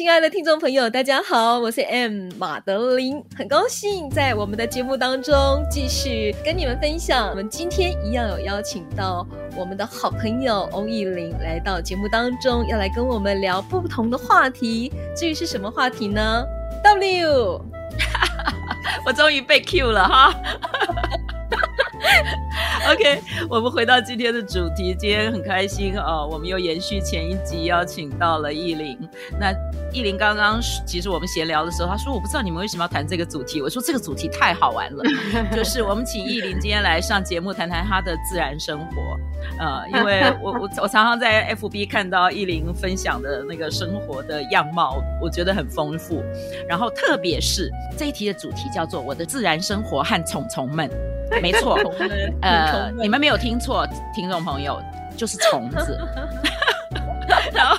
亲爱的听众朋友，大家好，我是 M 马德琳，很高兴在我们的节目当中继续跟你们分享。我们今天一样有邀请到我们的好朋友欧意玲来到节目当中，要来跟我们聊不同的话题。至于是什么话题呢？W，我终于被 Q 了哈。OK，我们回到今天的主题。今天很开心哦，我们又延续前一集，邀请到了意林。那意林刚刚其实我们闲聊的时候，他说：“我不知道你们为什么要谈这个主题。”我说：“这个主题太好玩了，就是我们请意林今天来上节目，谈谈她的自然生活。呃，因为我我我常常在 FB 看到意林分享的那个生活的样貌，我觉得很丰富。然后特别是这一题的主题叫做‘我的自然生活和虫虫们’。” 没错，呃，你们没有听错，听众朋友，就是虫子。然后，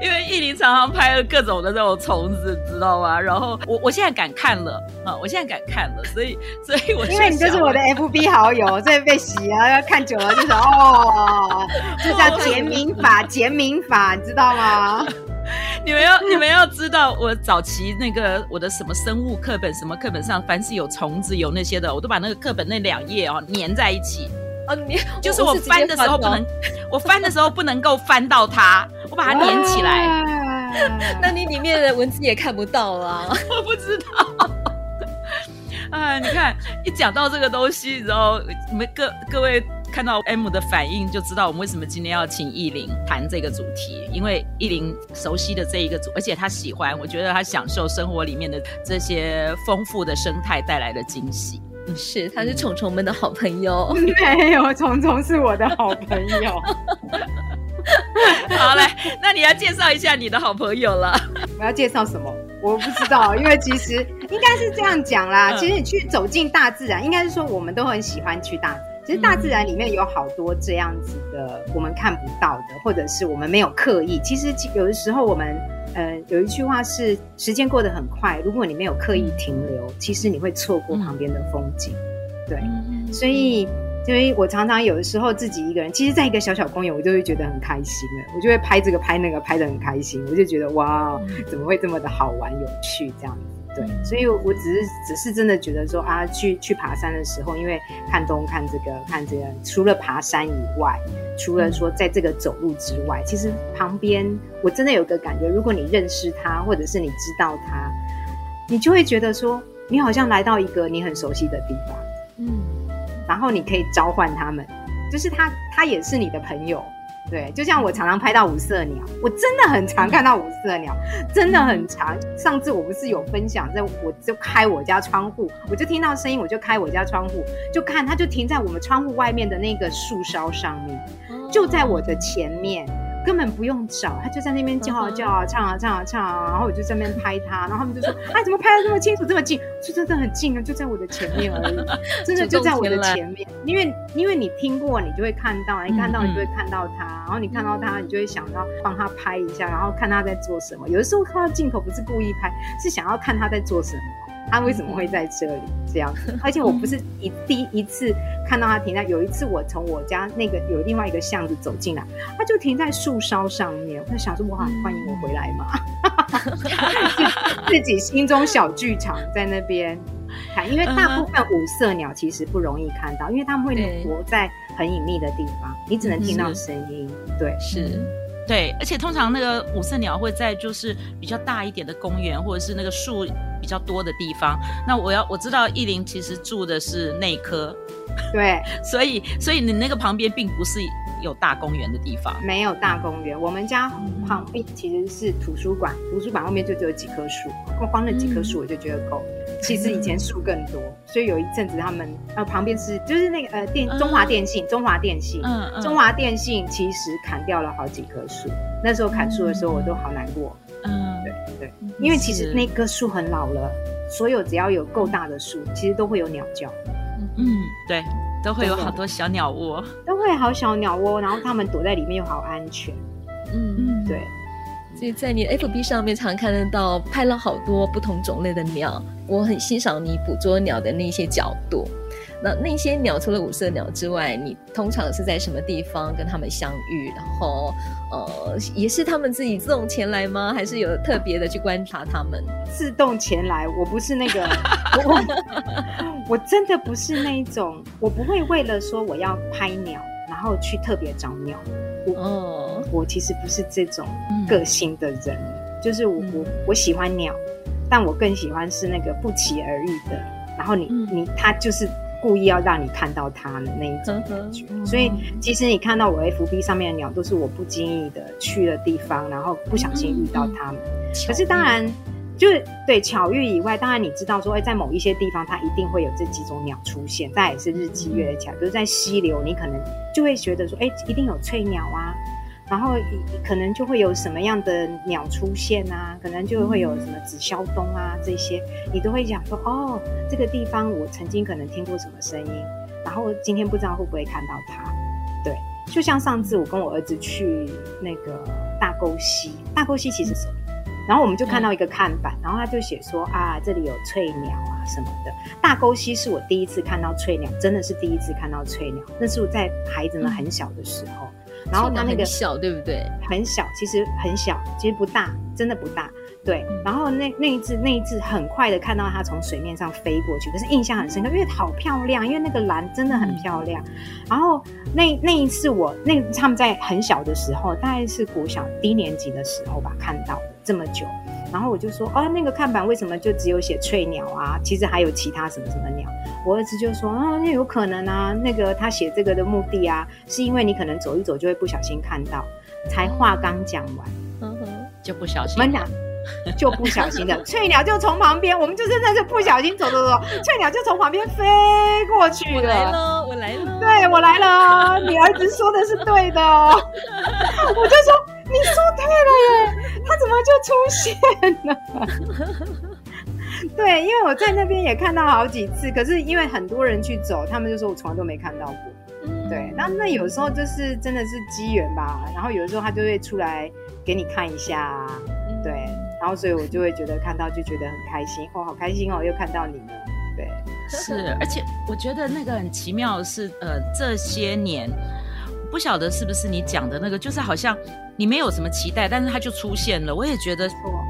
因为艺林常常拍了各种的这种虫子，知道吗？然后我我现在敢看了啊，我现在敢看了，所以所以我因为你就是我的 FB 好友，所以被洗啊，要看久了就是哦，这叫 减敏法，减敏法，你知道吗？你们要你们要知道，我早期那个我的什么生物课本，什么课本上，凡是有虫子有那些的，我都把那个课本那两页哦粘在一起。哦，你就是我翻的时候不能，我翻的时候不能够翻到它，我把它粘起来。那你里面的文字也看不到了，我不知道。哎，你看一讲到这个东西，然后你们各各位。看到 M 的反应，就知道我们为什么今天要请艺玲谈这个主题。因为艺玲熟悉的这一个主，而且她喜欢，我觉得她享受生活里面的这些丰富的生态带来的惊喜。是，她是虫虫们的好朋友。没有，虫虫是我的好朋友。好嘞，那你要介绍一下你的好朋友了。我要介绍什么？我不知道，因为其实应该是这样讲啦。其实你去走进大自然，应该是说我们都很喜欢去大自然。其实大自然里面有好多这样子的我们看不到的，或者是我们没有刻意。其实有的时候我们，呃，有一句话是时间过得很快，如果你没有刻意停留，其实你会错过旁边的风景。对，所以，所以我常常有的时候自己一个人，其实在一个小小公园，我就会觉得很开心了，我就会拍这个拍那个，拍的很开心，我就觉得哇，怎么会这么的好玩有趣这样子。对，所以我只是只是真的觉得说啊，去去爬山的时候，因为看东看这个看这个，除了爬山以外，除了说在这个走路之外，其实旁边我真的有个感觉，如果你认识他，或者是你知道他，你就会觉得说，你好像来到一个你很熟悉的地方，嗯，然后你可以召唤他们，就是他他也是你的朋友。对，就像我常常拍到五色鸟，我真的很常看到五色鸟，真的很常。上次我不是有分享，在我就开我家窗户，我就听到声音，我就开我家窗户，就看它就停在我们窗户外面的那个树梢上面，就在我的前面。根本不用找，他就在那边叫啊叫啊，唱啊唱啊唱啊，然后我就在那边拍他，然后他们就说：“哎，怎么拍的这么清楚，这么近？就真的很近啊，就在我的前面而已，真的就在我的前面。因为因为你听过，你就会看到，你看到你就会看到他，然后你看到他，你就会想到帮他拍一下，然后看他在做什么。有的时候看到镜头不是故意拍，是想要看他在做什么，他为什么会在这里这样子。而且我不是一第一,次。看到他停在，有一次我从我家那个有另外一个巷子走进来，他就停在树梢上面。我就想说，哇，欢迎我回来嘛！自己心中小剧场在那边看，因为大部分五色鸟其实不容易看到，因为他们会活在很隐秘的地方，你只能听到声音。对，是，对，而且通常那个五色鸟会在就是比较大一点的公园，或者是那个树比较多的地方。那我要我知道意林其实住的是内科。对，所以所以你那个旁边并不是有大公园的地方，没有大公园。我们家旁边其实是图书馆，图书馆后面就只有几棵树，光光那几棵树我就觉得够。其实以前树更多，所以有一阵子他们呃旁边是就是那个呃电中华电信，中华电信，嗯嗯，中华电信其实砍掉了好几棵树。那时候砍树的时候我都好难过，嗯，对对，因为其实那棵树很老了。所有只要有够大的树，其实都会有鸟叫。嗯，对，都会有好多小鸟窝，都会好小鸟窝，然后它们躲在里面又好安全。嗯嗯，对。所以在你的 FB 上面常看得到拍了好多不同种类的鸟，我很欣赏你捕捉鸟的那些角度。那那些鸟除了五色鸟之外，你通常是在什么地方跟他们相遇？然后，呃，也是他们自己自动前来吗？还是有特别的去观察他们？自动前来，我不是那个，我，我真的不是那一种，我不会为了说我要拍鸟，然后去特别找鸟。我哦，我其实不是这种个性的人，嗯、就是我我我喜欢鸟，但我更喜欢是那个不期而遇的，然后你、嗯、你他就是。故意要让你看到它的那一种感觉，所以其实你看到我 FB 上面的鸟，都是我不经意的去的地方，然后不小心遇到它们。可是当然，就是对巧遇以外，当然你知道说，哎，在某一些地方它一定会有这几种鸟出现，但也是日积月累起来。比如在溪流，你可能就会觉得说，哎，一定有翠鸟啊。然后可能就会有什么样的鸟出现啊，可能就会有什么紫霄东啊这些，你都会讲说哦，这个地方我曾经可能听过什么声音，然后今天不知道会不会看到它。对，就像上次我跟我儿子去那个大沟溪，大沟溪其实是，然后我们就看到一个看板，然后他就写说啊，这里有翠鸟啊什么的。大沟溪是我第一次看到翠鸟，真的是第一次看到翠鸟，那是我在孩子们很小的时候。然后它那个小，对不对？很小，其实很小，其实不大，真的不大。对。然后那那一只那一只很快的看到它从水面上飞过去，可是印象很深刻，因为好漂亮，因为那个蓝真的很漂亮。然后那那一次我那他们在很小的时候，大概是国小低年级的时候吧，看到的这么久。然后我就说，哦，那个看板为什么就只有写翠鸟啊？其实还有其他什么什么鸟。我儿子就说，啊，那有可能啊，那个他写这个的目的啊，是因为你可能走一走就会不小心看到。才话刚讲完，嗯哼，就不小心。我们讲就不小心的，翠鸟就从旁边，我们就真的是不小心走走走，翠鸟就从旁边飞过去了。我来了，我来了，对，我来了，你儿子说的是对的哦。我就说。你说对了耶，他怎么就出现了？对，因为我在那边也看到好几次，可是因为很多人去走，他们就说我从来都没看到过。嗯、对，那那有时候就是真的是机缘吧，然后有的时候他就会出来给你看一下，对，然后所以我就会觉得看到就觉得很开心，哦，好开心哦，又看到你了，对，是，而且我觉得那个很奇妙的是，呃，这些年。不晓得是不是你讲的那个，就是好像你没有什么期待，但是它就出现了。我也觉得，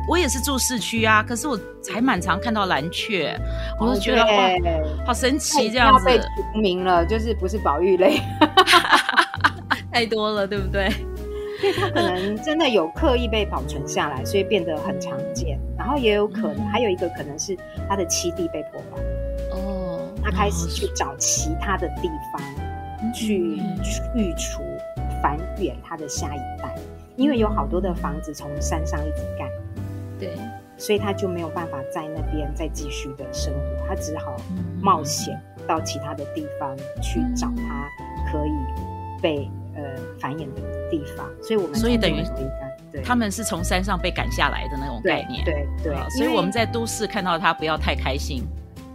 我也是住市区啊，可是我还蛮常看到蓝雀，我就觉得哇，好神奇这样子。被除名了，就是不是保育类，太多了，对不对？所以它可能真的有刻意被保存下来，所以变得很常见。然后也有可能，还有一个可能是它的栖地被破坏。哦，它开始去找其他的地方。去去除繁衍它的下一代，因为有好多的房子从山上一直盖，对，所以他就没有办法在那边再继续的生活，他只好冒险到其他的地方去找他可以被呃繁衍的地方。所以我们所以等于他们是从山上被赶下来的那种概念，对对，对，所以我们在都市看到他不要太开心。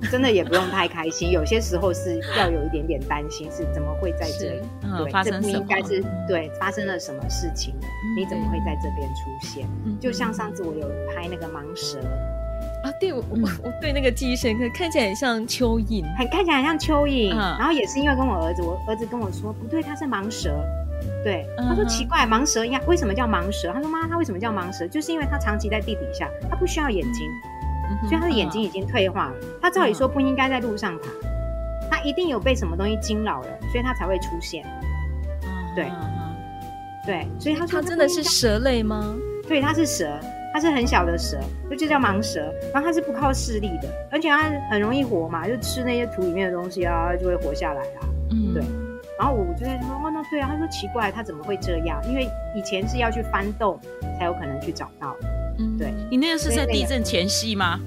真的也不用太开心，有些时候是要有一点点担心，是怎么会在这里？嗯、对，发生应该是对发生了什么事情你怎么会在这边出现？嗯、就像上次我有拍那个盲蛇啊，对我我我对那个记忆深刻，看起来很像蚯蚓，很看起来很像蚯蚓。嗯、然后也是因为跟我儿子，我儿子跟我说不对，它是盲蛇。对，他说奇怪，盲蛇一样，为什么叫盲蛇？他说妈，它为什么叫盲蛇？就是因为它长期在地底下，它不需要眼睛。所以他的眼睛已经退化了，他照理说不应该在路上爬，他一定有被什么东西惊扰了，所以他才会出现。对，对，所以他说他真的是蛇类吗？对，他是蛇，他是很小的蛇，就就叫盲蛇。然后他是不靠视力的，而且他很容易活嘛，就吃那些土里面的东西啊，就会活下来啊。嗯，对。然后我就在说，哦，那对啊，他说奇怪，他怎么会这样？因为以前是要去翻动才有可能去找到。嗯，对，你那个是在地震前夕吗？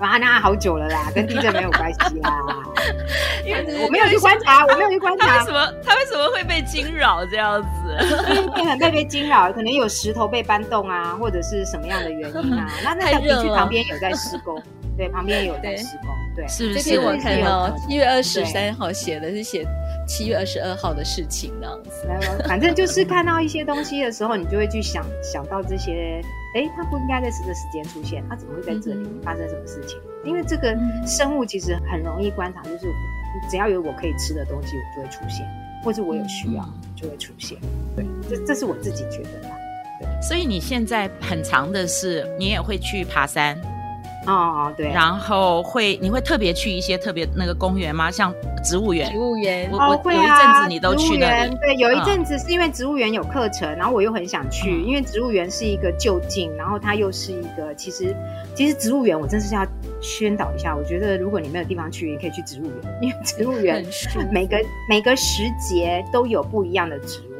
哇，那好久了啦，跟地震没有关系啦。因为我没有去观察，我没有去观察。他为什么他为什么会被惊扰这样子？可能被被惊扰，可能有石头被搬动啊，或者是什么样的原因啊？那那个地区旁边有在施工，对，旁边有在施工，对，是不是？我看到七月二十三号写的是写七月二十二号的事情那样子。反正就是看到一些东西的时候，你就会去想想到这些，哎，它不应该在这个时间出现，它怎么会在这里发生什么事情？因为这个生物其实很容易观察，就是只要有我可以吃的东西，我就会出现。或者我有需要就会出现，对，这这是我自己觉得的。对，所以你现在很长的是，你也会去爬山，哦，对，然后会你会特别去一些特别那个公园吗？像植物园，植物园，我我有一阵子你都去那里，对，有一阵子是因为植物园有课程，然后我又很想去，因为植物园是一个就近，然后它又是一个其实其实植物园我真是要。宣导一下，我觉得如果你没有地方去，你可以去植物园，因为植物园每个每个时节都有不一样的植物。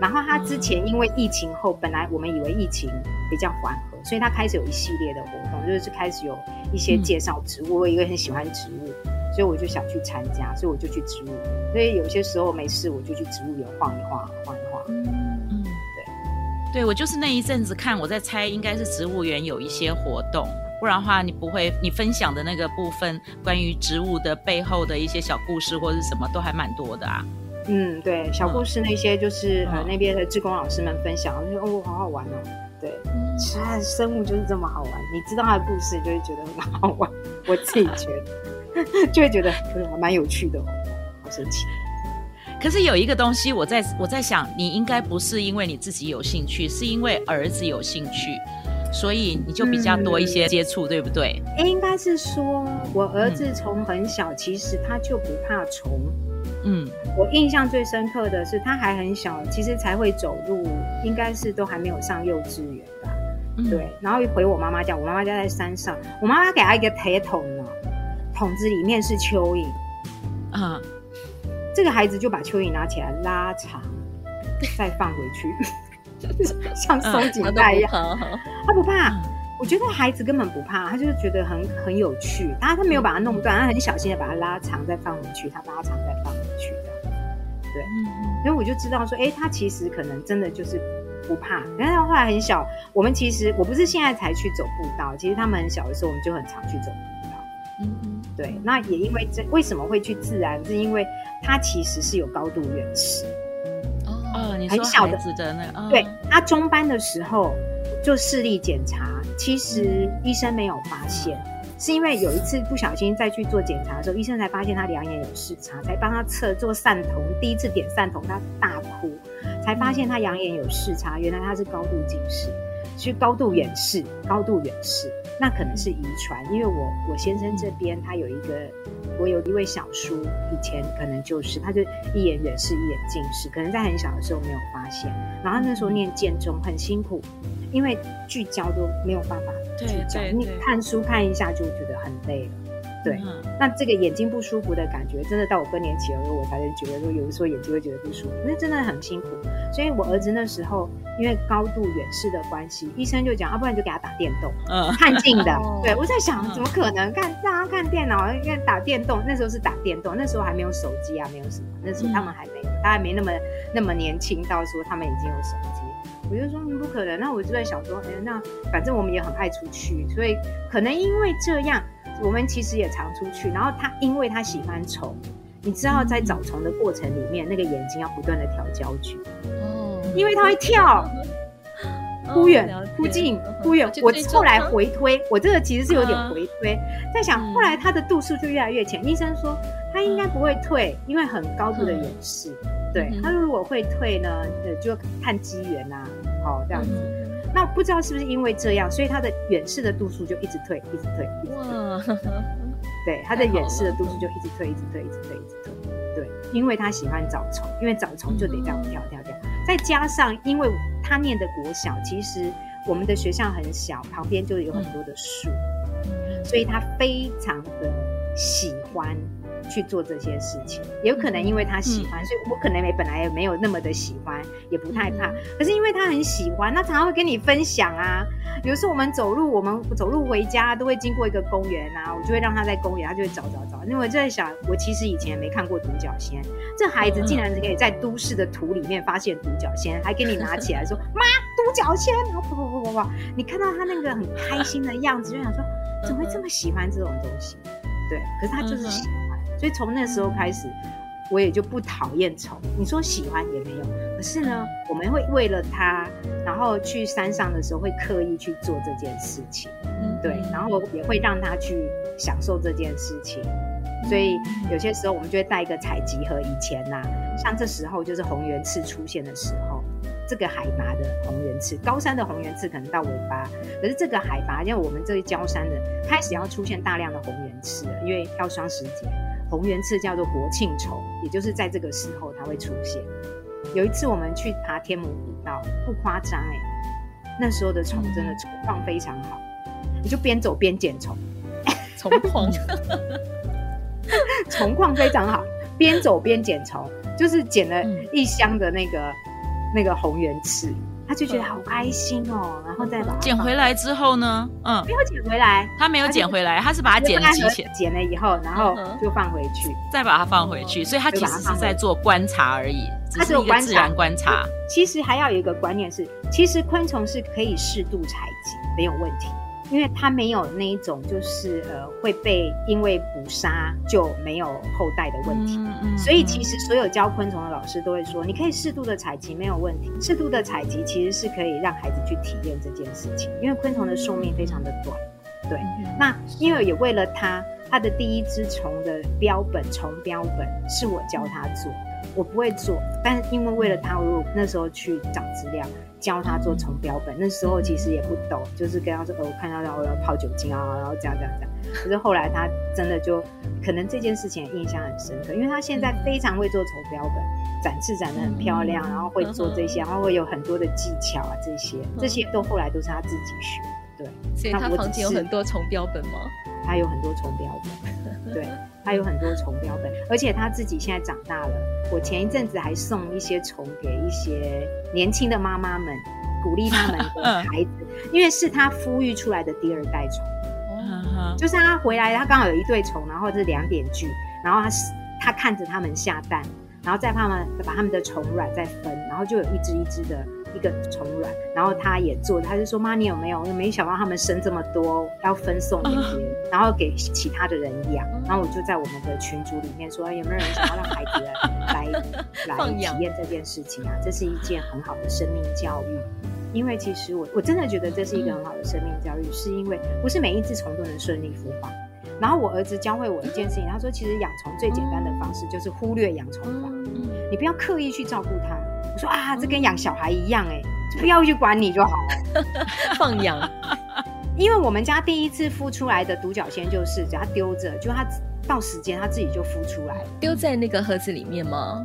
然后他之前因为疫情后，本来我们以为疫情比较缓和，所以他开始有一系列的活动，就是开始有一些介绍植物。我一个很喜欢植物，所以我就想去参加，所以我就去植物园。所以有些时候没事，我就去植物园晃一晃，晃一晃。嗯嗯，对，对我就是那一阵子看，我在猜应该是植物园有一些活动。不然的话，你不会，你分享的那个部分，关于植物的背后的一些小故事或者是什么，都还蛮多的啊。嗯，对，小故事那些就是、嗯、呃那边的志工老师们分享，我就哦，好好玩哦。对，其实生物就是这么好玩，你知道它的故事，就会觉得很好玩。我自己觉得，就会觉得还蛮有趣的哦，好神奇。可是有一个东西，我在我在想，你应该不是因为你自己有兴趣，是因为儿子有兴趣。所以你就比较多一些接触，嗯、对不对？应该是说，我儿子从很小，嗯、其实他就不怕虫。嗯，我印象最深刻的是，他还很小，其实才会走路，应该是都还没有上幼稚园吧。嗯、对，然后一回我妈妈家，我妈妈家在山上，我妈妈给他一个铁桶呢，桶子里面是蚯蚓。啊、嗯，这个孩子就把蚯蚓拿起来拉长，再放回去。像松紧带一样，嗯、他，不怕。嗯、我觉得孩子根本不怕，他就是觉得很很有趣。但是他没有把它弄断，他很小心的把它拉长再放回去，他拉长再放。对，嗯嗯所以我就知道说，哎、欸，他其实可能真的就是不怕。但是他后来很小，我们其实我不是现在才去走步道，其实他们很小的时候，我们就很常去走步道。嗯嗯，对。那也因为这，为什么会去自然？是因为他其实是有高度远视。哦，你说孩子的那个，哦、对，他中班的时候做视力检查，其实医生没有发现，嗯、是因为有一次不小心再去做检查的时候，医生才发现他两眼有视差，才帮他测做散瞳，第一次点散瞳他大哭，才发现他两眼有视差，原来他是高度近视，是高度远视，高度远视。那可能是遗传，因为我我先生这边他有一个，我有一位小叔，以前可能就是他就一眼远视，一眼近视，可能在很小的时候没有发现，然后那时候念建中很辛苦，因为聚焦都没有办法聚焦，你看书看一下就觉得很累了。对，那这个眼睛不舒服的感觉，真的到我更年期的时候，我才能觉得说，有的时候眼睛会觉得不舒服，那真的很辛苦。所以我儿子那时候因为高度远视的关系，医生就讲，要不然就给他打电动，嗯，看近的。对，我在想，怎么可能看让他看电脑，应该打电动？那时候是打电动，那时候还没有手机啊，没有什么，那时候他们还没有，他还没那么那么年轻到说他们已经有手机。我就说你不可能，那我就在想说，哎，那反正我们也很爱出去，所以可能因为这样。我们其实也常出去，然后他因为他喜欢虫，你知道在找虫的过程里面，那个眼睛要不断的调焦距，哦，因为他会跳，忽远忽近忽远。我后来回推，我这个其实是有点回推，在想后来他的度数就越来越浅。医生说他应该不会退，因为很高度的远视，对，他如果会退呢，呃，就看机缘呐，好这样子。那不知道是不是因为这样，所以他的远视的度数就一直退，一直退，一直退。哇对，他的远视的度数就一直退，一直退，一直退，一直退。对，因为他喜欢找虫，因为找虫就得这样跳跳跳。再加上，因为他念的国小，其实我们的学校很小，旁边就有很多的树，所以他非常的喜欢去做这些事情。也有可能因为他喜欢，嗯、所以我可能也本来也没有那么的喜欢，也不太怕。嗯、可是因为他很喜欢，那常常会跟你分享啊。比如说我们走路，我们走路回家都会经过一个公园啊，我就会让他在公园，他就会找找找。因为我在想，我其实以前也没看过独角仙，这孩子竟然可以在都市的土里面发现独角仙，还给你拿起来说妈，独角仙，然后啪啪啪啪啪，你看到他那个很开心的样子，就想说怎么会这么喜欢这种东西？对，可是他就是喜欢，所以从那时候开始。我也就不讨厌虫，你说喜欢也没有。可是呢，我们会为了它，然后去山上的时候会刻意去做这件事情，嗯，对，然后也会让他去享受这件事情。所以有些时候我们就会带一个采集盒。以前呐、啊，像这时候就是红圆刺出现的时候，这个海拔的红圆刺，高山的红圆刺可能到尾巴，可是这个海拔，因为我们这里郊山的开始要出现大量的红圆刺了，因为要双十节。红圆刺叫做国庆虫，也就是在这个时候它会出现。有一次我们去爬天母古道，不夸张哎，那时候的虫真的虫况非常好，你就边走边捡虫，虫况，虫况非常好，边走边捡虫，就是捡了一箱的那个、嗯、那个红圆刺。他就觉得好开心哦，然后再把它捡回来之后呢，嗯，没有捡回来，他没有捡回来，他是把它捡了几钱，捡了以后，然后就放回去，再把它放回去，所以他其实是在做观察而已，他是一个自然观察。其实还要有一个观念是，其实昆虫是可以适度采集，没有问题。因为它没有那一种，就是呃会被因为捕杀就没有后代的问题，嗯嗯、所以其实所有教昆虫的老师都会说，你可以适度的采集没有问题，适度的采集其实是可以让孩子去体验这件事情，因为昆虫的寿命非常的短，对，那因为也为了他，他的第一只虫的标本虫标本是我教他做。我不会做，但是因为为了他，我那时候去找资料，教他做虫标本。那时候其实也不懂，就是跟他说：“哦，我看到然后我要泡酒精啊，然后这样这样这样。”可是后来他真的就可能这件事情印象很深刻，因为他现在非常会做虫标本，展翅展得很漂亮，然后会做这些，然后会有很多的技巧啊，这些这些都后来都是他自己学。对，所以他房间有很多虫标本吗？他有很多虫标本，对，他有很多虫标本，而且他自己现在长大了。我前一阵子还送一些虫给一些年轻的妈妈们，鼓励他们 的孩子，因为是他孵育出来的第二代虫。就是他回来，他刚好有一对虫，然后是两点聚，然后他他看着他们下蛋，然后再把他们把他们的虫卵再分，然后就有一只一只的。一个虫卵，然后他也做，他就说：“妈，你有没有？没想到他们生这么多，要分送给别人，然后给其他的人养。”然后我就在我们的群组里面说：“有没有人想要让孩子来来体验这件事情啊？这是一件很好的生命教育。因为其实我我真的觉得这是一个很好的生命教育，是因为不是每一只虫都能顺利孵化。然后我儿子教会我一件事情，他说：其实养虫最简单的方式就是忽略养虫法，你不要刻意去照顾它。”我说啊，这跟养小孩一样哎，不要去管你就好了，放养。因为我们家第一次孵出来的独角仙就是，只要丢着，就它到时间它自己就孵出来。丢在那个盒子里面吗？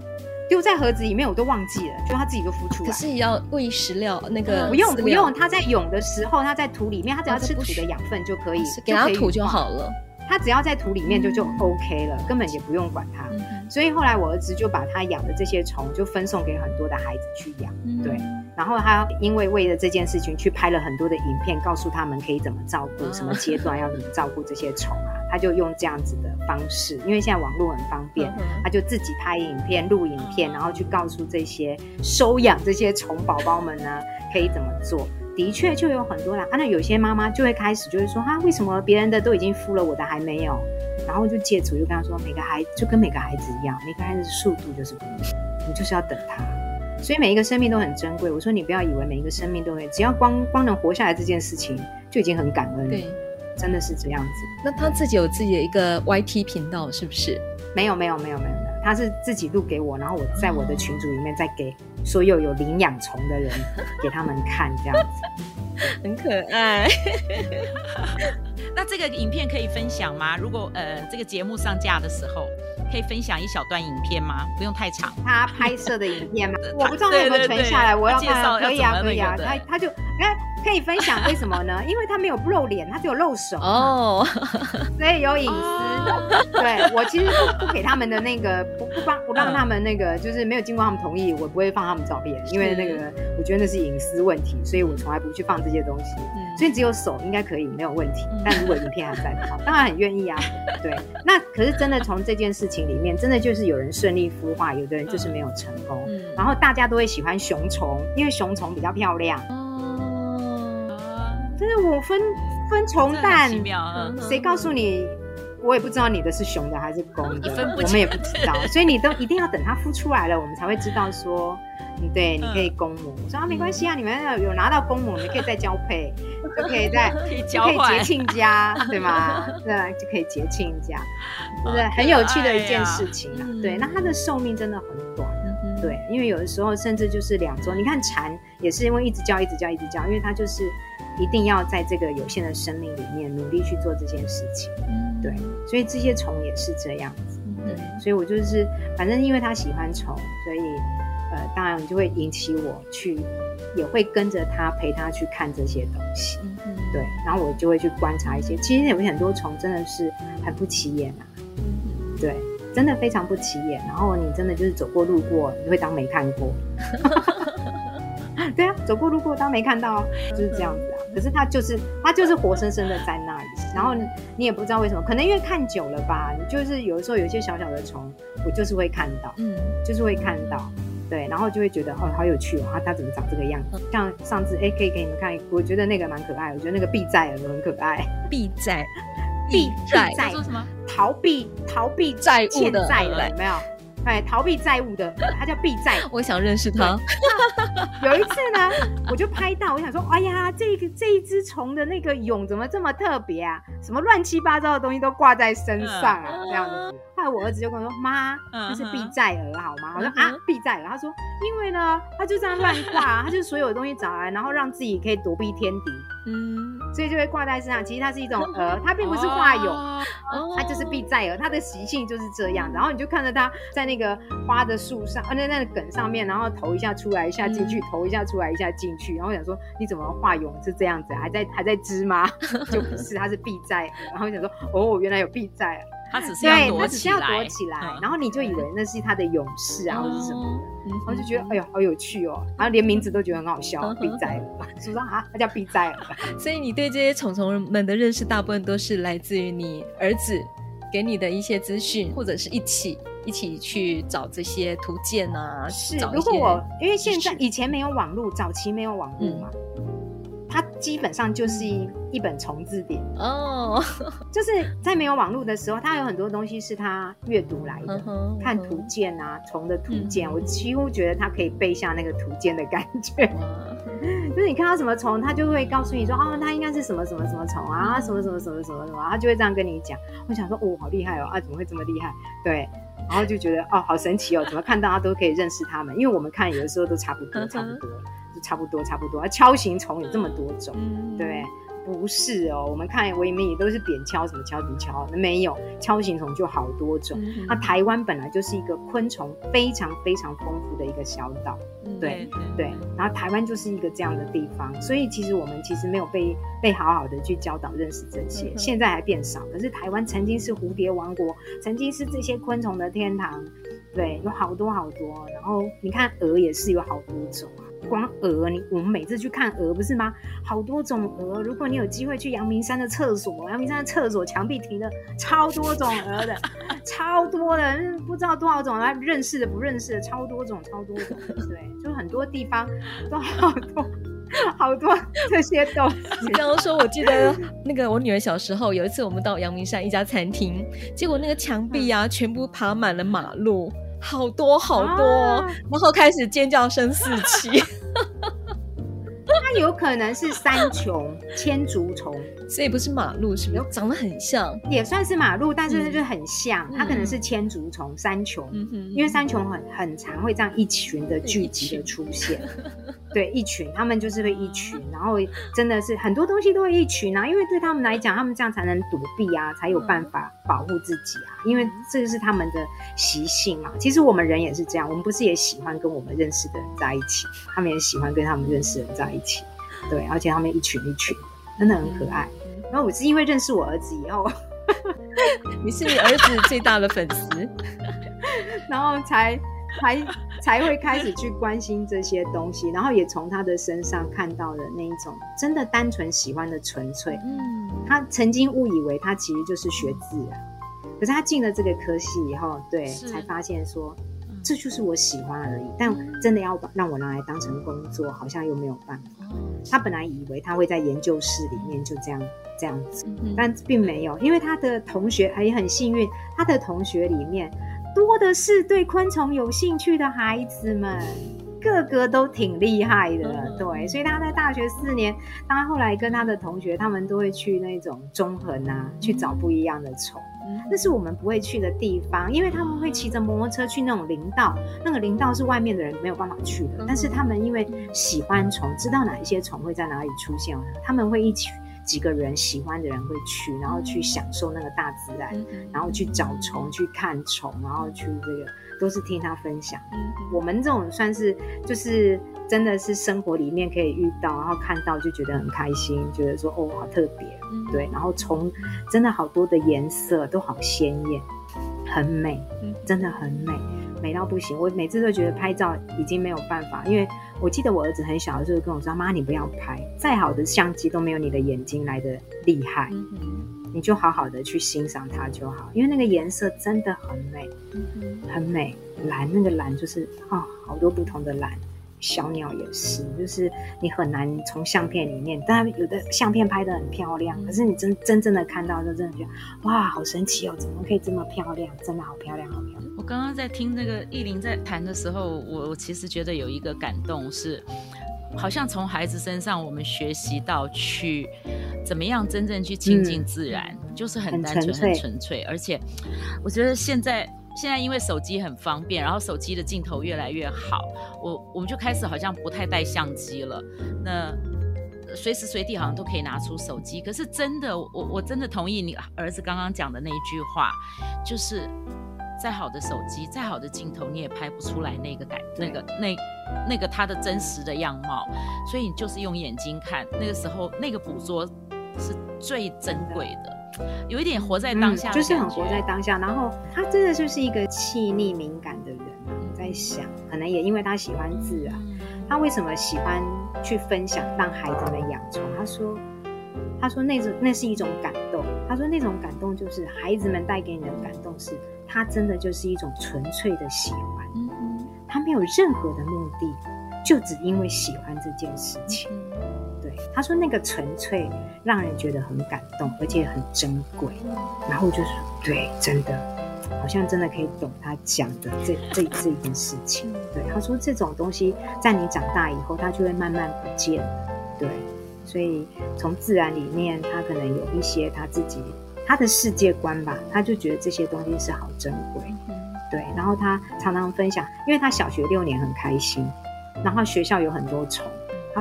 丢在盒子里面我都忘记了，就它自己就孵出来。可是也要喂食料，那个不用不用，它在蛹的时候，它在土里面，它只要吃土的养分就可以，给它土就好了。它只要在土里面就就 OK 了，根本也不用管它。所以后来我儿子就把他养的这些虫就分送给很多的孩子去养，嗯、对。然后他因为为了这件事情去拍了很多的影片，告诉他们可以怎么照顾，什么阶段要怎么照顾这些虫啊。他就用这样子的方式，因为现在网络很方便，他就自己拍影片、录影片，然后去告诉这些收养这些虫宝宝们呢，可以怎么做。的确就有很多啦，啊，那有些妈妈就会开始就会说，啊，为什么别人的都已经敷了，我的还没有？然后就借此就跟他说，每个孩子就跟每个孩子一样，每个孩子的速度就是不一样，你就是要等他。所以每一个生命都很珍贵。我说你不要以为每一个生命都会，只要光光能活下来这件事情就已经很感恩了。对，真的是这样子。那他自己有自己的一个 YT 频道是不是？没有没有没有没有的，他是自己录给我，然后我在我的群组里面再给所有有领养虫的人给他们看，这样子。很可爱。那这个影片可以分享吗？如果呃这个节目上架的时候，可以分享一小段影片吗？不用太长。他拍摄的影片吗？我不知道他有没有存下来，我要看。可以啊，可以啊。他他就哎。可以分享为什么呢？因为他没有露脸，他只有露手哦，所以有隐私。Oh. 对，我其实不不给他们的那个，不不帮不让他们那个，就是没有经过他们同意，我不会放他们照片，因为那个我觉得那是隐私问题，所以我从来不去放这些东西。嗯，所以只有手应该可以没有问题，但如果影片还在的话，当然很愿意啊。对，那可是真的从这件事情里面，真的就是有人顺利孵化，有的人就是没有成功。嗯，然后大家都会喜欢雄虫，因为雄虫比较漂亮。嗯真的，我分分虫蛋，谁告诉你？我也不知道你的是雄的还是公的，我们也不知道，所以你都一定要等它孵出来了，我们才会知道说，嗯，对，你可以公母。我说啊，没关系啊，你们有拿到公母，你可以再交配，就可以再可以结亲家，对吗？对，就可以结亲家，对不对？很有趣的一件事情啊。对，那它的寿命真的很短，对，因为有的时候甚至就是两周。你看蝉也是因为一直叫，一直叫，一直叫，因为它就是。一定要在这个有限的生命里面努力去做这件事情，嗯，对，所以这些虫也是这样子，对，所以我就是反正因为他喜欢虫，所以呃，当然就会引起我去，也会跟着他陪他去看这些东西，嗯，对，然后我就会去观察一些，其实有很多虫真的是很不起眼啊，对，真的非常不起眼，然后你真的就是走过路过，你会当没看过 对啊，走过路过当没看到，就是这样子啊。可是它就是它就是活生生的在那里，然后你也不知道为什么，可能因为看久了吧，你就是有的时候有一些小小的虫，我就是会看到，嗯，就是会看到，对，然后就会觉得哦，好有趣哦，它它怎么长这个样子？像上次哎，可以给你们看，我觉得那个蛮可爱，我觉得那个避债有很可爱，避债，避债，说什么？逃避逃避债务的有没有？哎，逃避债务的，他叫避债。我想认识他。有一次呢，我就拍到，我想说，哎呀，这个这一只虫的那个蛹怎么这么特别啊？什么乱七八糟的东西都挂在身上啊，这样子。后来我儿子就跟我说：“妈，那是避债蛾，好吗？”我说：“啊，避债蛾。”他说：“因为呢，他就这样乱挂，他就所有的东西找来，然后让自己可以躲避天敌。嗯，所以就会挂在身上。其实它是一种蛾，它并不是化蛹，它就是避债蛾，它的习性就是这样。然后你就看着它在那个花的树上，啊，那那个梗上面，然后头一下出来，一下进去，头一下出来，一下进去。然后我想说，你怎么化蛹是这样子？还在还在织吗？就不是，它是避债蛾。然后我想说，哦，原来有避债蛾。”他只是要躲起来，然后你就以为那是他的勇士啊，或者什么，然后就觉得哎呦好有趣哦，然后连名字都觉得很好笑，避债蛾，是不是啊？他叫避债蛾。所以你对这些虫虫们的认识，大部分都是来自于你儿子给你的一些资讯，或者是一起一起去找这些图鉴啊。是，如果我因为现在以前没有网络，早期没有网络嘛。嗯它基本上就是一一本虫字典哦，就是在没有网络的时候，它有很多东西是他阅读来的，看图鉴啊，虫的图鉴，我几乎觉得它可以背下那个图鉴的感觉。就是你看到什么虫，它就会告诉你说，哦，它应该是什么什么什么虫啊，什么什么什么什么什么，它就会这样跟你讲。我想说，哦，好厉害哦，啊，怎么会这么厉害？对，然后就觉得，哦，好神奇哦，怎么看到它都可以认识他们？因为我们看有的时候都差不多，差不多。差不多，差不多。锹形虫有这么多种，嗯、对，不是哦。我们看，我们也都是扁锹，什么锹底锹，没有锹形虫就好多种。嗯、那台湾本来就是一个昆虫非常非常丰富的一个小岛，对对，对，然后台湾就是一个这样的地方，所以其实我们其实没有被被好好的去教导认识这些，嗯、现在还变少。可是台湾曾经是蝴蝶王国，曾经是这些昆虫的天堂，对，有好多好多。然后你看鹅也是有好多种啊。光鹅，你我们每次去看鹅，不是吗？好多种鹅。如果你有机会去阳明山的厕所，阳明山的厕所墙壁停了超多种鹅的，超多的，不知道多少种，还认识的不认识的，超多种，超多种。对，就很多地方都好多好多这些东西。你刚刚说，我记得那个我女儿小时候有一次，我们到阳明山一家餐厅，结果那个墙壁啊，全部爬满了马路。好多好多，啊、然后开始尖叫声四起。它有可能是山穹千足虫，所以不是马路，是不是？长得很像，也算是马路，但是它就很像。嗯、它可能是千足虫，山穹，嗯、因为山穹很很常会这样一群的聚集的出现。对，一群，他们就是会一群，然后真的是很多东西都会一群啊，因为对他们来讲，他们这样才能躲避啊，才有办法保护自己啊，因为这个是他们的习性嘛。其实我们人也是这样，我们不是也喜欢跟我们认识的人在一起，他们也喜欢跟他们认识的人在一起，对，而且他们一群一群，真的很可爱。然后我是因为认识我儿子以后，你是你儿子最大的粉丝，然后才。才才会开始去关心这些东西，然后也从他的身上看到了那一种真的单纯喜欢的纯粹。嗯，他曾经误以为他其实就是学自然，可是他进了这个科系以后，对，才发现说这就是我喜欢而已。但真的要把让我拿来当成工作，好像又没有办法。他本来以为他会在研究室里面就这样这样子，但并没有，因为他的同学也很幸运，他的同学里面。多的是对昆虫有兴趣的孩子们，个个都挺厉害的，对，所以他在大学四年，他后来跟他的同学，他们都会去那种中横啊，去找不一样的虫，那是我们不会去的地方，因为他们会骑着摩托车去那种林道，那个林道是外面的人没有办法去的，但是他们因为喜欢虫，知道哪一些虫会在哪里出现，他们会一起。几个人喜欢的人会去，然后去享受那个大自然，然后去找虫、去看虫，然后去这个都是听他分享。我们这种算是就是真的是生活里面可以遇到，然后看到就觉得很开心，觉得说哦好特别，对。然后虫真的好多的颜色都好鲜艳，很美，真的很美，美到不行。我每次都觉得拍照已经没有办法，因为。我记得我儿子很小的时候跟我说：“妈，你不要拍，再好的相机都没有你的眼睛来的厉害，嗯、你就好好的去欣赏它就好，因为那个颜色真的很美，嗯、很美，蓝那个蓝就是啊、哦，好多不同的蓝，小鸟也是，就是你很难从相片里面，当然有的相片拍的很漂亮，嗯、可是你真真正的看到就真的觉得哇，好神奇哦，怎么可以这么漂亮？真的好漂亮，好漂亮。”我刚刚在听那个意林在谈的时候，我我其实觉得有一个感动是，好像从孩子身上我们学习到去怎么样真正去亲近自然，嗯、就是很单纯、很，纯粹。而且我觉得现在现在因为手机很方便，然后手机的镜头越来越好，我我们就开始好像不太带相机了。那随时随地好像都可以拿出手机。可是真的，我我真的同意你儿子刚刚讲的那一句话，就是。再好的手机，再好的镜头，你也拍不出来那个感，那个那那个他的真实的样貌。所以你就是用眼睛看，那个时候那个捕捉是最珍贵的，有一点活在当下，嗯，就是很活在当下。然后他真的就是一个细腻敏感的人，我在想，可能也因为他喜欢自然，他为什么喜欢去分享，让孩子们养成？他说，他说那种那是一种感动。他说那种感动就是孩子们带给你的感动是。他真的就是一种纯粹的喜欢，他没有任何的目的，就只因为喜欢这件事情。他说那个纯粹让人觉得很感动，而且很珍贵。然后就是对，真的好像真的可以懂他讲的这这这一件事情。对，他说这种东西在你长大以后，他就会慢慢不见。对，所以从自然里面，他可能有一些他自己。他的世界观吧，他就觉得这些东西是好珍贵，对。然后他常常分享，因为他小学六年很开心，然后学校有很多虫。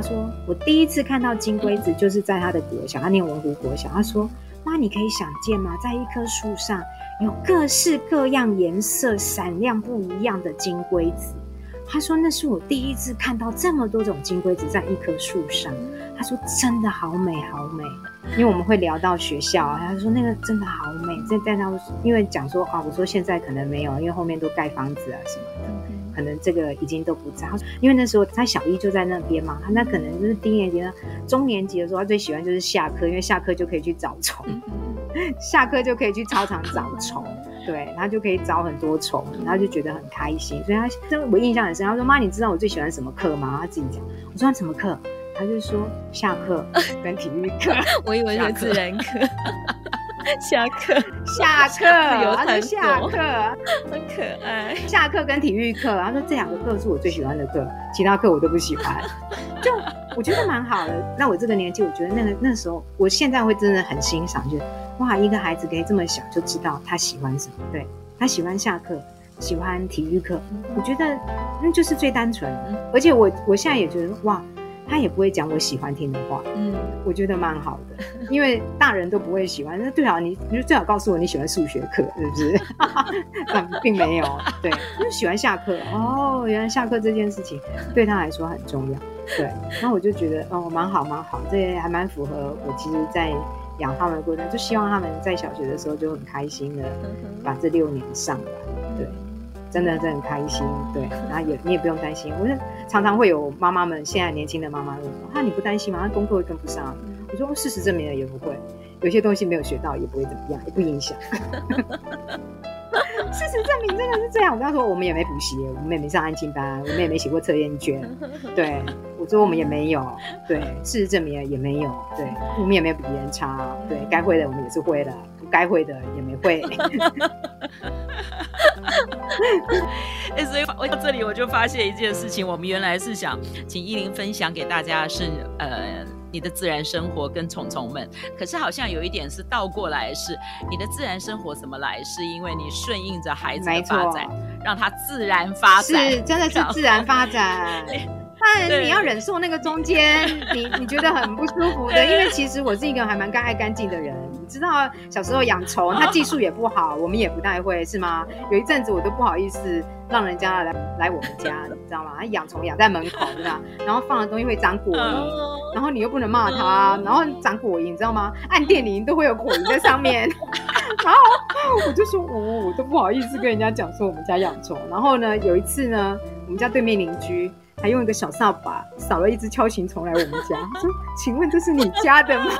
他说：“我第一次看到金龟子，就是在他的国小，他念文湖国小。”他说：“妈，你可以想见吗？在一棵树上有各式各样颜色、闪亮不一样的金龟子。”他说：“那是我第一次看到这么多种金龟子在一棵树上。”他说：“真的好美，好美。”因为我们会聊到学校啊，他说那个真的好美。在在他因为讲说啊，我说现在可能没有，因为后面都盖房子啊什么的，可能这个已经都不在。他说，因为那时候他小一就在那边嘛，他那可能就是低年级呢，中年级的时候，他最喜欢就是下课，因为下课就可以去找虫，下课就可以去操场找虫，对，他就可以找很多虫，然后就觉得很开心。所以他这我印象很深。他说妈，你知道我最喜欢什么课吗？他自己讲。我说什么课？他就说下课 跟体育课，我以为是自然课。下课，下课，有他下课，很可爱。下课跟体育课，他说这两个课是我最喜欢的课，其他课我都不喜欢。就我觉得蛮好的。那我这个年纪，我觉得那个那时候，我现在会真的很欣赏，就是哇，一个孩子可以这么小就知道他喜欢什么。对，他喜欢下课，喜欢体育课，我觉得那就是最单纯。而且我我现在也觉得哇。他也不会讲我喜欢听的话，嗯，我觉得蛮好的，因为大人都不会喜欢。那最好你你就最好告诉我你喜欢数学课，是不是？嗯，并没有，对，就喜欢下课。哦，原来下课这件事情对他来说很重要，对。然后我就觉得哦，蛮好蛮好，这还蛮符合我其实，在养他们的过程，就希望他们在小学的时候就很开心的把这六年上完，对。真的是很开心，对，然后也你也不用担心。我说常常会有妈妈们，现在年轻的妈妈问我：“哈，你不担心吗？他功课会跟不上？”我说：“事实证明了也不会，有些东西没有学到也不会怎么样，也不影响。”事实证明真的是这样。我跟他说：“我们也没补习，我们也没上安亲班，我们也没写过测验卷。”对，我说我们也没有。对，事实证明了也没有。对，我们也没有比别人差。对，该会的我们也是会的，不该会的也没会。哎，所以我到这里我就发现一件事情，我们原来是想请依林分享给大家是呃你的自然生活跟虫虫们，可是好像有一点是倒过来，是你的自然生活怎么来？是因为你顺应着孩子的发展，让他自然发展，是真的是自然发展。但你要忍受那个中间，你你觉得很不舒服的，因为其实我是一个还蛮爱干净的人。你知道小时候养虫，它技术也不好，我们也不太会，是吗？有一阵子我都不好意思让人家来来我们家，你知道吗？养虫养在门口，对吧？然后放的东西会长果蝇，然后你又不能骂它，然后长果蝇，你知道吗？按电铃都会有果蝇在上面，然后我就说，哦，我都不好意思跟人家讲说我们家养虫。然后呢，有一次呢，我们家对面邻居。还用一个小扫把扫了一只锹形虫来我们家，说：“请问这是你家的吗？”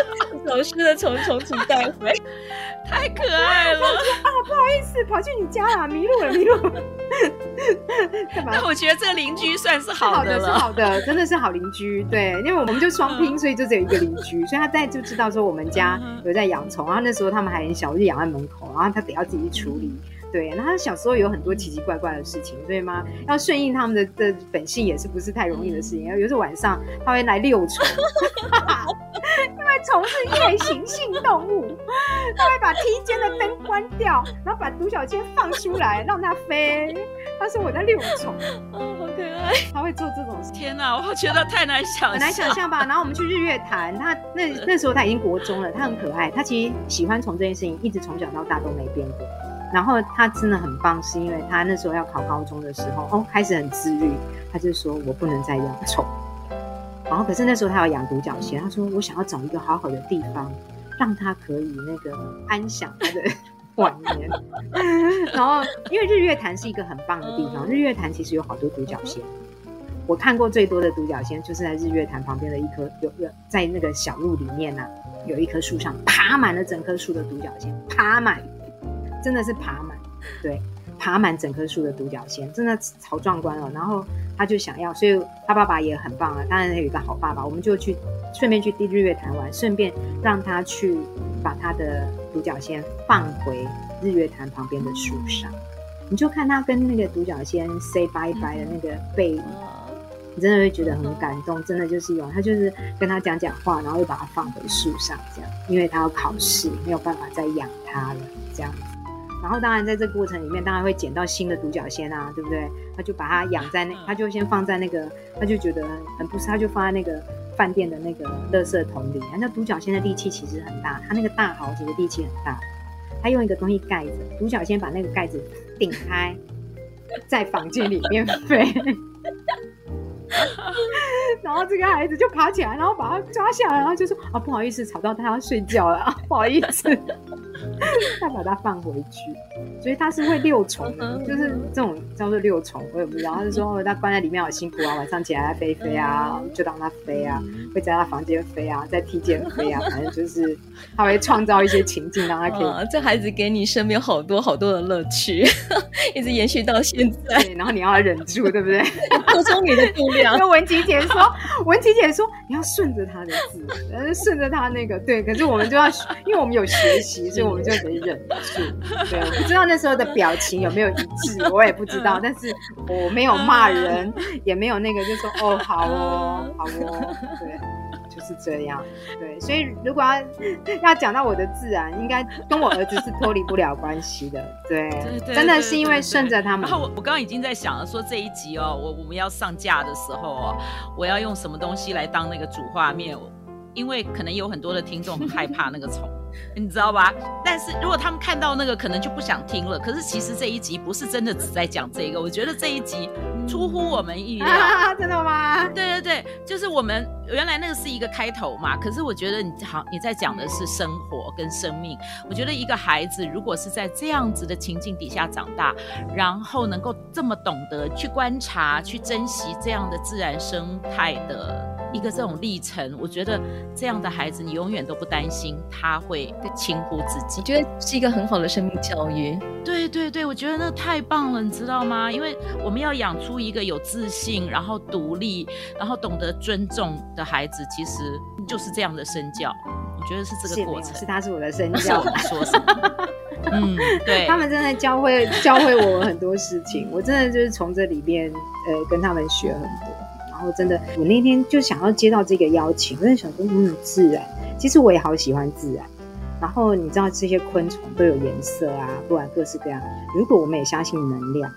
走失的虫虫请带回，太可爱了 啊！不好意思，跑去你家了，迷路了，迷路了。干嘛？但我觉得这个邻居算是好的了，是好的，是好的，真的是好邻居。对，因为我们就双拼，所以就只有一个邻居，所以他在就知道说我们家有在养虫，然后那时候他们还很小，我就养在门口，然后他得要自己处理。对，那他小时候有很多奇奇怪怪的事情，所以嘛，要顺应他们的的本性也是不是太容易的事情。然后有时候晚上他会来遛虫，虫是夜行性动物，他会把梯间的灯关掉，然后把独角仙放出来让它飞。他说我在遛虫，哦，好可爱。他会做这种事。天哪，我觉得太难想象，很难想象吧？然后我们去日月潭，他那那时候他已经国中了，他很可爱，他其实喜欢虫这件事情，一直从小到大都没变过。然后他真的很棒，是因为他那时候要考高中的时候，哦，开始很自律，他就说我不能再养虫。然后可是那时候他要养独角仙，他说我想要找一个好好的地方，让他可以那个安享他的 晚年。然后因为日月潭是一个很棒的地方，日月潭其实有好多独角仙。我看过最多的独角仙就是在日月潭旁边的一棵，有有在那个小路里面呐、啊，有一棵树上爬满了整棵树的独角仙，爬满。真的是爬满，对，爬满整棵树的独角仙，真的好壮观哦。然后他就想要，所以他爸爸也很棒啊。当然有一个好爸爸，我们就去顺便去日月潭玩，顺便让他去把他的独角仙放回日月潭旁边的树上。你就看他跟那个独角仙 say bye bye 的那个背影，你真的会觉得很感动。真的就是有他就是跟他讲讲话，然后又把它放回树上这样，因为他要考试，没有办法再养他了这样子。然后当然在这个过程里面，当然会捡到新的独角仙啊，对不对？他就把它养在那，他就先放在那个，他就觉得很不是，他就放在那个饭店的那个垃圾桶里。那独角仙的力气其实很大，他那个大豪其实力气很大，他用一个东西盖着独角仙，把那个盖子顶开，在房间里面飞。然后这个孩子就爬起来，然后把他抓下来，然后就说：“啊，不好意思，吵到他要睡觉了啊，不好意思。” 再把它放回去，所以它是会六重的，就是这种叫做六重，我也不知道。他是说哦，他关在里面好辛苦啊，晚上起来飞飞啊，就让他飞啊，会在他房间飞啊，在梯间飞啊，反正就是他会创造一些情境让他可以。这孩子给你身边好多好多的乐趣，一直延续到现在。然后你要忍住，对不对？补充你的度量。跟文琪姐说，文琪姐说你要顺着他的字，顺着他那个对。可是我们就要，因为我们有学习，所以我们就得忍住。对，我不知道那时候的表情有没有一致，我也不知道。但是我没有骂人，也没有那个就说哦好哦好哦，对。就是这样。对，所以如果要要讲到我的自然，应该跟我儿子是脱离不了关系的。对，真的是因为顺着他们。然后我我刚刚已经在想了，说这一集哦，我我们要上架的时候哦，我要用什么东西来当那个主画面？因为可能有很多的听众很害怕那个虫，你知道吧？但是如果他们看到那个，可能就不想听了。可是其实这一集不是真的只在讲这个，我觉得这一集出乎我们意料。啊，真的吗？对对对，就是我们原来那个是一个开头嘛。可是我觉得你好，你在讲的是生活跟生命。我觉得一个孩子如果是在这样子的情境底下长大，然后能够这么懂得去观察、去珍惜这样的自然生态的。一个这种历程，我觉得这样的孩子，你永远都不担心他会轻忽自己。我觉得是一个很好的生命教育。对对对，我觉得那太棒了，你知道吗？因为我们要养出一个有自信、然后独立、然后懂得尊重的孩子，其实就是这样的身教。我觉得是这个过程。是，是他是我的身 教。说什么？嗯，对。他们真的教会教会我很多事情，我真的就是从这里边呃跟他们学很多。我真的，我那天就想要接到这个邀请，我在想说，嗯，自然，其实我也好喜欢自然。然后你知道这些昆虫都有颜色啊，不管各式各样。如果我们也相信能量，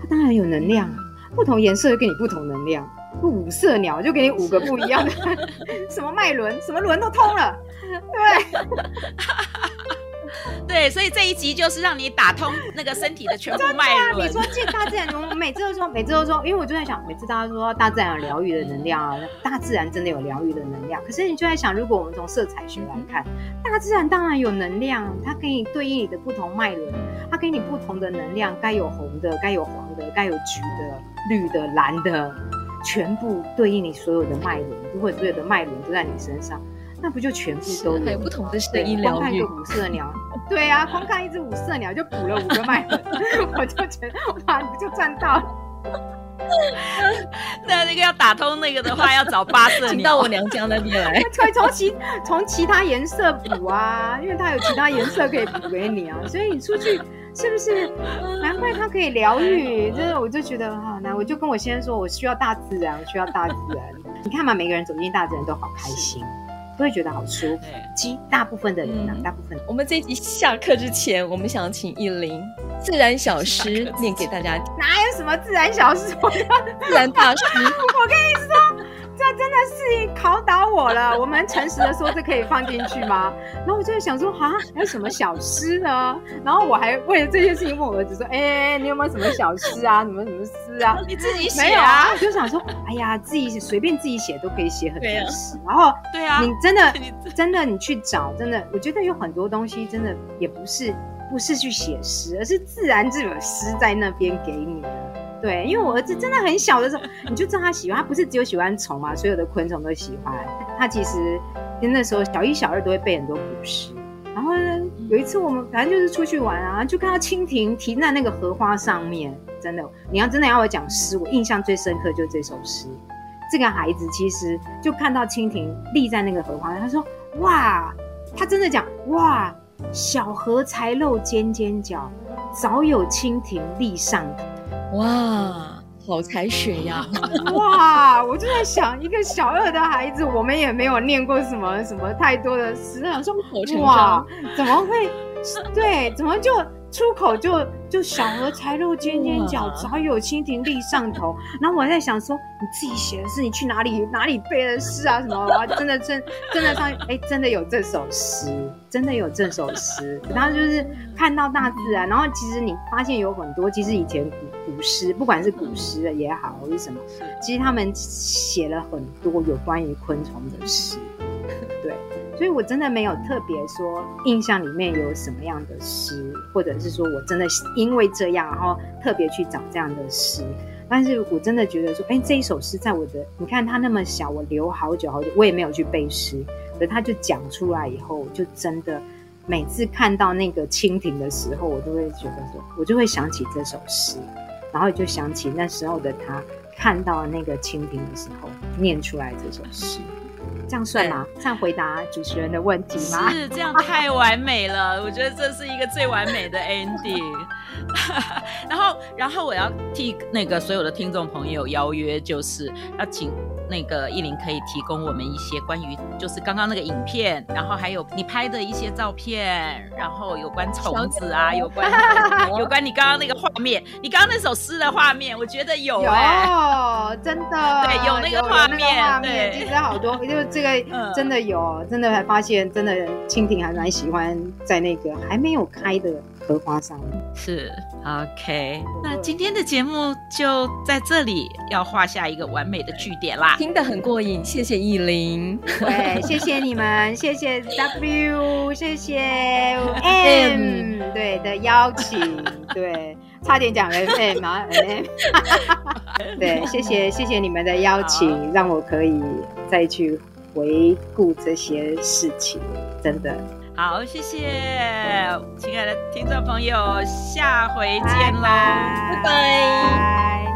它当然有能量啊，不同颜色就给你不同能量。五色鸟就给你五个不一样的，什么脉轮，什么轮都通了，对，所以这一集就是让你打通那个身体的全部脉轮。啊、你说进大自然，我每次都说，每次都说，因为我就在想，每次大家说大自然有疗愈的能量啊，大自然真的有疗愈的能量。可是你就在想，如果我们从色彩学来看，大自然当然有能量，它给你对应你的不同脉轮，它给你不同的能量，该有红的，该有黄的，该有橘的、绿的、蓝的，全部对应你所有的脉轮。如果所有的脉轮都在你身上。那不就全部都有？还有不同的声音疗愈。光看一个五色鸟，对啊，光看一只五色鸟就补了五个脉轮，我就觉得哇，你不就赚到了？那那个要打通那个的话，要找八色鸟，请到我娘家那边来。可以从其从其他颜色补啊，因为它有其他颜色可以补给你啊，所以你出去是不是？难怪它可以疗愈，真的，我就觉得好难。我就跟我先生说，我需要大自然，我需要大自然。你看嘛，每个人走进大自然都好开心。都会觉得好舒服。其实大部分的人呢、啊，嗯、大部分。我们这一集下课之前，我们想请依林自然小诗念给大家听。哪有什么自然小诗？我自然大师。我跟你说。这真的是考倒我了。我们诚实的说，这可以放进去吗？然后我就在想说，啊，还有什么小诗呢？然后我还为了这件事情问我儿子说，哎、欸，你有没有什么小诗啊？什么什么诗啊？你自己写啊？没有啊？我就想说，哎呀，自己随便自己写都可以写很多诗。啊、然后，对啊，你真的 真的你去找，真的，我觉得有很多东西真的也不是不是去写诗，而是自然就有诗在那边给你的。对，因为我儿子真的很小的时候，你就知道他喜欢，他不是只有喜欢虫嘛，所有的昆虫都喜欢。他其实那时候小一、小二都会背很多古诗。然后呢，有一次我们反正就是出去玩啊，就看到蜻蜓停在那个荷花上面。真的，你要真的要我讲诗，我印象最深刻就是这首诗。这个孩子其实就看到蜻蜓立在那个荷花，他说：“哇！”他真的讲：“哇！小荷才露尖尖角，早有蜻蜓立上头。”哇，好才学呀！哇，我就在想，一个小二的孩子，我们也没有念过什么什么太多的诗，想说哇，怎么会？对，怎么就？出口就就小荷才露尖尖角，早有蜻蜓立上头。然后我还在想说，你自己写的诗，你去哪里哪里背的诗啊？什么？哇，真的真真的上哎，真的有这首诗，真的有这首诗。然后就是看到大自然，然后其实你发现有很多，其实以前古古诗，不管是古诗的也好，或是什么，其实他们写了很多有关于昆虫的诗。所以，我真的没有特别说印象里面有什么样的诗，或者是说我真的因为这样，然后特别去找这样的诗。但是我真的觉得说，哎，这一首诗在我的，你看它那么小，我留好久好久，我也没有去背诗，可他就讲出来以后，就真的每次看到那个蜻蜓的时候，我都会觉得说，我就会想起这首诗，然后就想起那时候的他看到那个蜻蜓的时候，念出来这首诗。这样算吗？这样回答主持人的问题吗？是，这样太完美了。我觉得这是一个最完美的 ending。然后，然后我要替那个所有的听众朋友邀约，就是要请那个亿玲可以提供我们一些关于就是刚刚那个影片，然后还有你拍的一些照片，然后有关虫子啊，有关 有关你刚刚那个画面，你刚刚那首诗的画面，我觉得有哎、欸，有真的对，有那个画面，对，其实好多，就这个真的有，嗯、真的还发现真的蜻蜓还蛮喜欢在那个还没有开的。荷花上是 OK，那今天的节目就在这里要画下一个完美的句点啦。听得很过瘾，谢谢意林，对，谢谢你们，谢谢 W，谢谢 M，对的邀请，对，差点讲 FM 啊，M，对，谢谢谢谢你们的邀请，让我可以再去回顾这些事情，真的。好，谢谢，亲爱的听众朋友，下回见喽，拜拜。拜拜。